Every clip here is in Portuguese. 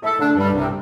Música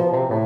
oh you.